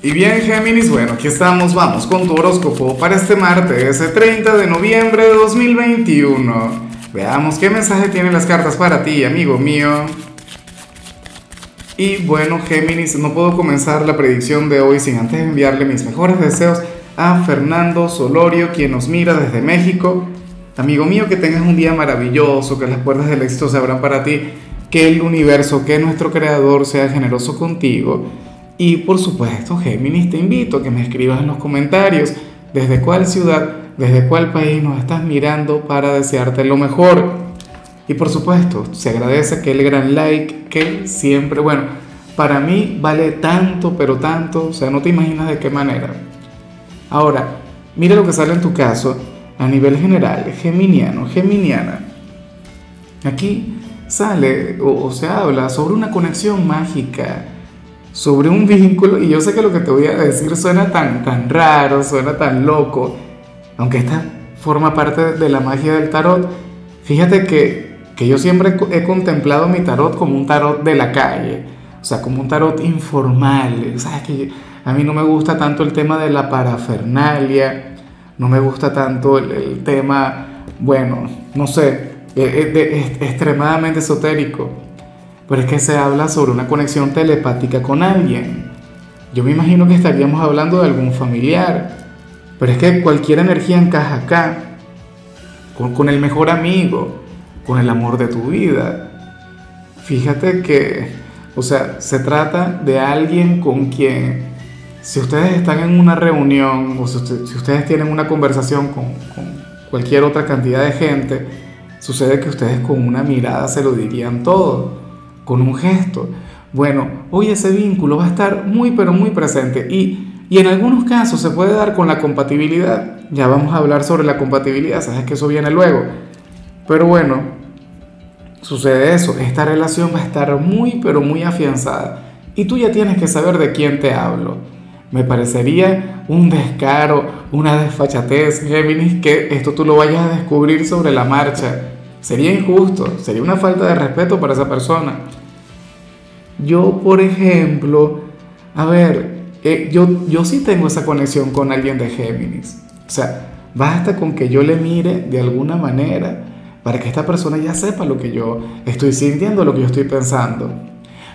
Y bien Géminis, bueno, aquí estamos, vamos con tu horóscopo para este martes, el 30 de noviembre de 2021. Veamos qué mensaje tienen las cartas para ti, amigo mío. Y bueno Géminis, no puedo comenzar la predicción de hoy sin antes enviarle mis mejores deseos a Fernando Solorio, quien nos mira desde México. Amigo mío, que tengas un día maravilloso, que las puertas del éxito se abran para ti, que el universo, que nuestro creador sea generoso contigo y por supuesto, Géminis, te invito a que me escribas en los comentarios desde cuál ciudad, desde cuál país nos estás mirando para desearte lo mejor. Y por supuesto, se agradece aquel gran like que siempre, bueno, para mí vale tanto, pero tanto, o sea, no te imaginas de qué manera. Ahora, mira lo que sale en tu caso a nivel general, geminiano, geminiana. Aquí sale o, o se habla sobre una conexión mágica sobre un vínculo, y yo sé que lo que te voy a decir suena tan, tan raro, suena tan loco, aunque esta forma parte de la magia del tarot, fíjate que, que yo siempre he contemplado mi tarot como un tarot de la calle, o sea, como un tarot informal, ¿sabes? Que a mí no me gusta tanto el tema de la parafernalia, no me gusta tanto el, tema, bueno, no sé, extremadamente esotérico pero es que se habla sobre una conexión telepática con alguien. Yo me imagino que estaríamos hablando de algún familiar, pero es que cualquier energía encaja acá, con, el mejor amigo, con el amor de tu vida. Fíjate que, o sea, se trata de alguien con quien, si ustedes están en una reunión o si, ustedes tienen una conversación con, cualquier otra cantidad de gente, sucede que ustedes con una mirada se lo dirían todo con un gesto. Bueno, hoy ese vínculo va a estar muy pero muy presente y, y en algunos casos se puede dar con la compatibilidad. Ya vamos a hablar sobre la compatibilidad, sabes que eso viene luego. Pero bueno, sucede eso, esta relación va a estar muy pero muy afianzada y tú ya tienes que saber de quién te hablo. Me parecería un descaro, una desfachatez, Géminis, que esto tú lo vayas a descubrir sobre la marcha. Sería injusto, sería una falta de respeto para esa persona. Yo, por ejemplo, a ver, eh, yo, yo sí tengo esa conexión con alguien de Géminis. O sea, basta con que yo le mire de alguna manera para que esta persona ya sepa lo que yo estoy sintiendo, lo que yo estoy pensando.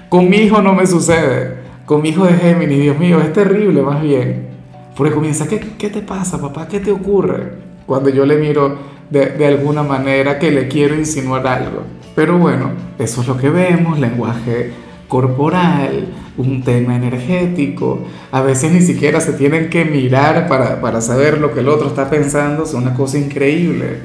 Con mi hijo no me sucede. Con mi hijo de Géminis, Dios mío, es terrible más bien. Porque comienza, ¿qué, qué te pasa, papá? ¿Qué te ocurre? Cuando yo le miro de, alguna manera que le quiero insinuar algo. Pero bueno, eso es lo que vemos, lenguaje corporal, un tema energético. A veces ni siquiera se tienen que mirar para, saber lo que el otro está pensando, es una cosa increíble.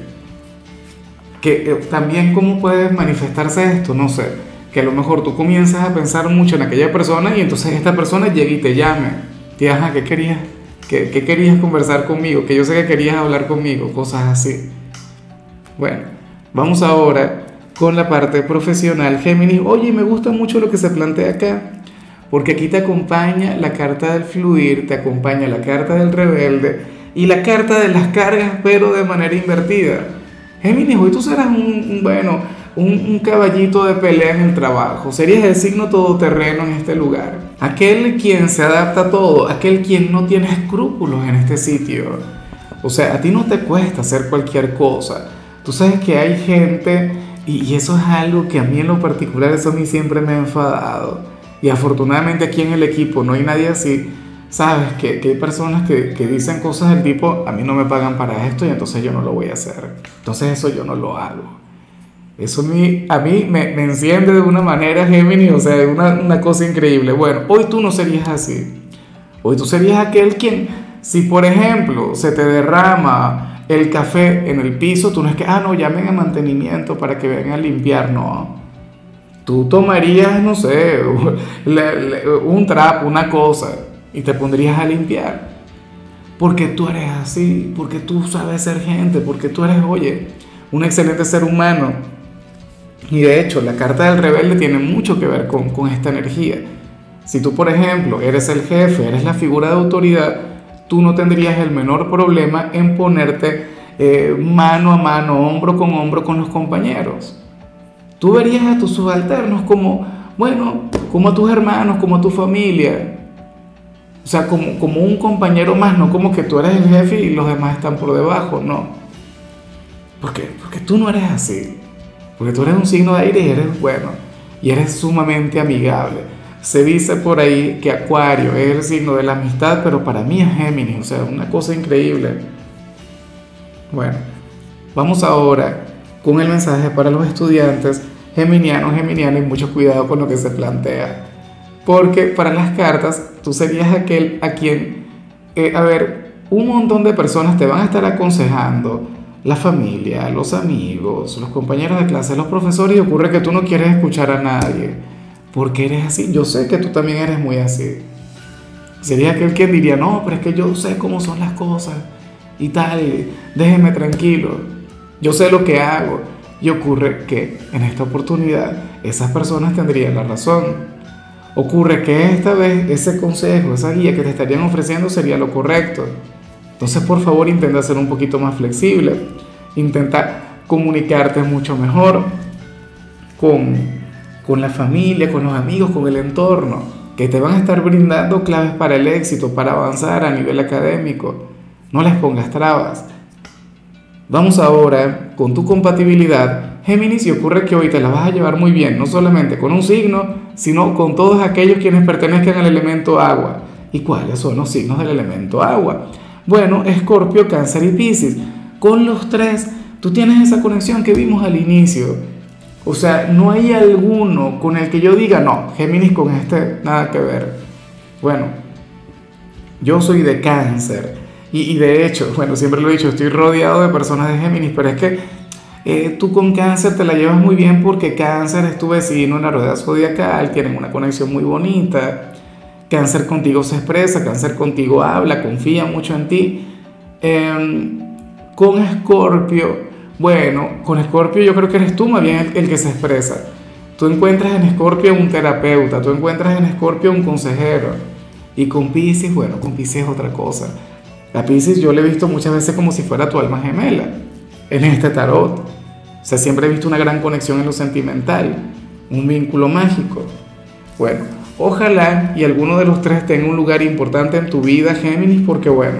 Que eh, también cómo puede manifestarse esto, no sé, que a lo mejor tú comienzas a pensar mucho en aquella persona y entonces esta persona llega y te llame. Te ajá, ¿qué querías? ¿Qué, ¿Qué querías conversar conmigo? Que yo sé que querías hablar conmigo, cosas así. Bueno, vamos ahora con la parte profesional Géminis. Oye, me gusta mucho lo que se plantea acá, porque aquí te acompaña la carta del fluir, te acompaña la carta del rebelde y la carta de las cargas, pero de manera invertida. Géminis, hoy tú serás un, bueno, un, caballito de pelea en el trabajo, serías el signo todoterreno en este lugar. Aquel quien se adapta a todo, aquel quien no tiene escrúpulos en este sitio. O sea, a ti no te cuesta hacer cualquier cosa. Tú sabes que hay gente y, eso es algo que a mí en lo particular, eso a mí siempre me ha enfadado. Y afortunadamente aquí en el equipo no hay nadie así. Sabes que, que hay personas que, que, dicen cosas del tipo, a mí no me pagan para esto y entonces yo no lo voy a hacer. Entonces eso yo no lo hago. Eso a mí, a mí me, me enciende de una manera, Gemini, o sea, una, una cosa increíble. Bueno, hoy tú no serías así. Hoy tú serías aquel quien, si por ejemplo se te derrama el café en el piso, tú no es que, ah, no, llamen a mantenimiento para que vengan a limpiar, no. Tú tomarías, no sé, un trapo, una cosa, y te pondrías a limpiar. Porque tú eres así, porque tú sabes ser gente, porque tú eres, oye, un excelente ser humano. Y de hecho, la carta del rebelde tiene mucho que ver con, con esta energía. Si tú, por ejemplo, eres el jefe, eres la figura de autoridad, tú no tendrías el menor problema en ponerte eh, mano a mano, hombro con hombro con los compañeros. Tú verías a tus subalternos como, bueno, como a tus hermanos, como a tu familia. O sea, como, como un compañero más, no como que tú eres el jefe y los demás están por debajo, no. Porque, porque tú no eres así. Porque tú eres un signo de aire y eres bueno. Y eres sumamente amigable. Se dice por ahí que Acuario es el signo de la amistad, pero para mí es Géminis. O sea, una cosa increíble. Bueno, vamos ahora con el mensaje para los estudiantes geminianos, geminianos y mucho cuidado con lo que se plantea. Porque para las cartas tú serías aquel a quien, eh, a ver, un montón de personas te van a estar aconsejando, la familia, los amigos, los compañeros de clase, los profesores, y ocurre que tú no quieres escuchar a nadie, porque eres así. Yo sé que tú también eres muy así. Sería aquel quien diría, no, pero es que yo sé cómo son las cosas y tal, déjeme tranquilo, yo sé lo que hago. Y ocurre que en esta oportunidad esas personas tendrían la razón. Ocurre que esta vez ese consejo, esa guía que te estarían ofreciendo sería lo correcto. Entonces, por favor, intenta ser un poquito más flexible. Intenta comunicarte mucho mejor con, con la familia, con los amigos, con el entorno, que te van a estar brindando claves para el éxito, para avanzar a nivel académico. No les pongas trabas. Vamos ahora con tu compatibilidad. Géminis, y ocurre que hoy te la vas a llevar muy bien, no solamente con un signo, sino con todos aquellos quienes pertenezcan al elemento agua. ¿Y cuáles son los signos del elemento agua? Bueno, Escorpio, Cáncer y Pisces. Con los tres, tú tienes esa conexión que vimos al inicio. O sea, no hay alguno con el que yo diga, no, Géminis con este nada que ver. Bueno, yo soy de Cáncer y, de hecho, bueno, siempre lo he dicho, estoy rodeado de personas de Géminis, pero es que eh, tú con cáncer te la llevas muy bien porque cáncer es tu vecino en la rueda zodiacal, tienen una conexión muy bonita. Cáncer contigo se expresa, cáncer contigo habla, confía mucho en ti. Em, con Escorpio, bueno, con Escorpio yo creo que eres tú más bien el, que se expresa. Tú encuentras en Escorpio un terapeuta, tú encuentras en Escorpio un consejero. Y con Pisces, bueno, con Pisces es otra cosa la Pisces yo le he visto muchas veces como si fuera tu alma gemela en este tarot. O sea, siempre he visto una gran conexión en lo sentimental, un vínculo mágico. Bueno, ojalá y alguno de los tres tenga un lugar importante en tu vida, Géminis, porque bueno,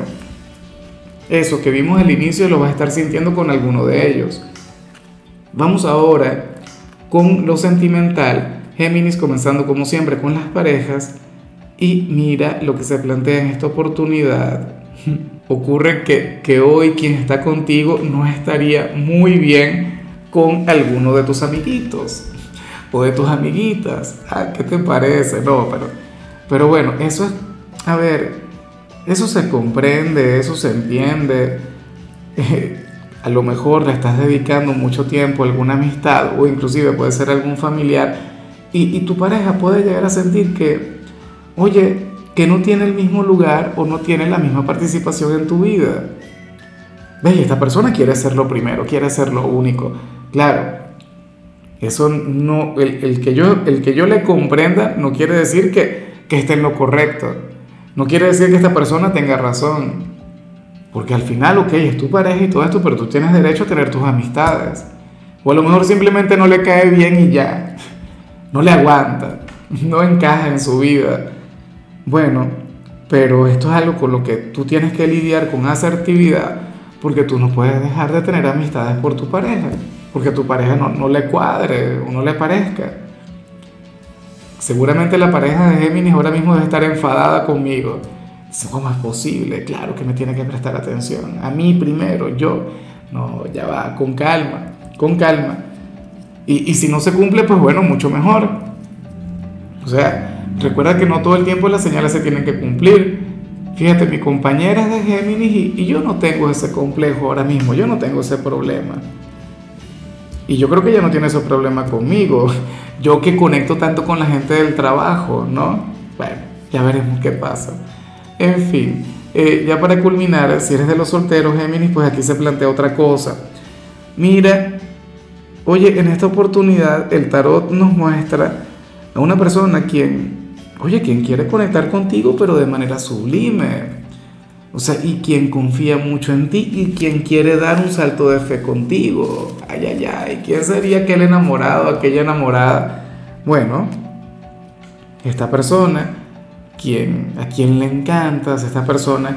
eso que vimos al inicio lo vas a estar sintiendo con alguno de ellos. Vamos ahora con lo sentimental, Géminis comenzando como siempre con las parejas y mira lo que se plantea en esta oportunidad ocurre que, hoy quien está contigo no estaría muy bien con alguno de tus amiguitos o de tus amiguitas. Ah, ¿qué te parece? No, pero, pero bueno, eso es, a ver, eso se comprende, eso se entiende. Eh, a lo mejor le estás dedicando mucho tiempo a alguna amistad o inclusive puede ser algún familiar y, tu pareja puede llegar a sentir que, oye, que no tiene el mismo lugar o no tiene la misma participación en tu vida. ¿Ves? Esta persona quiere ser lo primero, quiere ser lo único. Claro, eso no, el, que, yo, el que yo le comprenda no quiere decir que esté en lo correcto. No quiere decir que esta persona tenga razón. Porque al final, ok, es tu pareja y todo esto, pero tú tienes derecho a tener tus amistades. O a lo mejor simplemente no le cae bien y ya. No le aguanta. No encaja en su vida. Bueno, pero esto es algo con lo que tú tienes que lidiar con asertividad porque tú no puedes dejar de tener amistades por tu pareja, porque tu pareja no, le cuadre o no le parezca. Seguramente la pareja de Géminis ahora mismo debe estar enfadada conmigo. ¿Cómo es posible? Claro que me tiene que prestar atención. A mí primero, yo. No, ya va, con calma, con calma. Y, y si no se cumple, pues bueno, mucho mejor. O sea, Recuerda que no todo el tiempo las señales se tienen que cumplir. Fíjate, mi compañera es de Géminis y, yo no tengo ese complejo ahora mismo, yo no tengo ese problema. Y yo creo que ella no tiene ese problema conmigo. Yo que conecto tanto con la gente del trabajo, ¿no? Bueno, ya veremos qué pasa. En fin, eh, ya para culminar, si eres de los solteros Géminis, pues aquí se plantea otra cosa. Mira, oye, en esta oportunidad el tarot nos muestra a una persona quien Oye, quien quiere conectar contigo, pero de manera sublime. O sea, y quien confía mucho en ti y quien quiere dar un salto de fe contigo. Ay, ay, ay. ¿Quién sería aquel enamorado, aquella enamorada? Bueno, esta persona quien, a quien le encantas, esta persona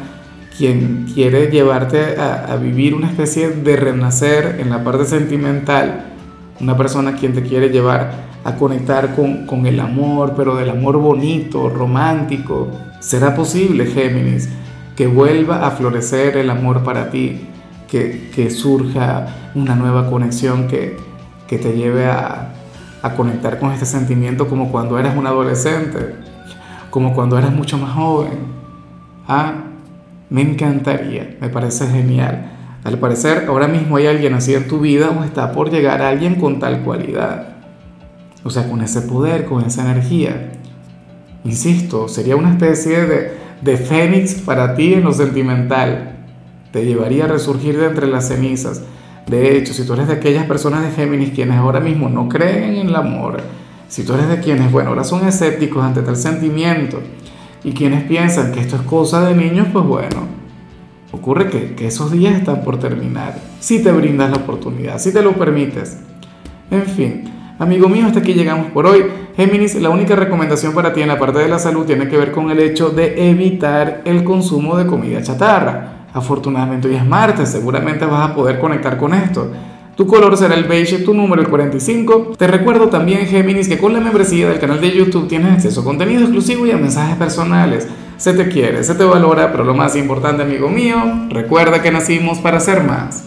quien quiere llevarte a, vivir una especie de renacer en la parte sentimental, una persona quien te quiere llevar a conectar con, con el amor, pero del amor bonito, romántico. ¿Será posible, Géminis, que vuelva a florecer el amor para ti, que, que surja una nueva conexión que, que te lleve a, a conectar con este sentimiento como cuando eras un adolescente, como cuando eras mucho más joven? Ah, me encantaría, me parece genial. Al parecer, ahora mismo hay alguien así en tu vida o está por llegar alguien con tal cualidad. O sea, con ese poder, con esa energía. Insisto, sería una especie de, de fénix para ti en lo sentimental. Te llevaría a resurgir de entre las cenizas. De hecho, si tú eres de aquellas personas de Géminis quienes ahora mismo no creen en el amor, si tú eres de quienes, bueno, ahora son escépticos ante tal sentimiento, y quienes piensan que esto es cosa de niños, pues bueno, ocurre que, que esos días están por terminar. Si te brindas la oportunidad, si te lo permites. En fin, amigo mío, hasta aquí llegamos por hoy. Géminis, la única recomendación para ti en la parte de la salud tiene que ver con el hecho de evitar el consumo de comida chatarra. Afortunadamente hoy es martes, seguramente vas a poder conectar con esto. Tu color será el beige, tu número el 45. Te recuerdo también, Géminis, que con la membresía del canal de YouTube tienes acceso a contenido exclusivo y a mensajes personales. Se te quiere, se te valora, pero lo más importante, amigo mío, recuerda que nacimos para ser más.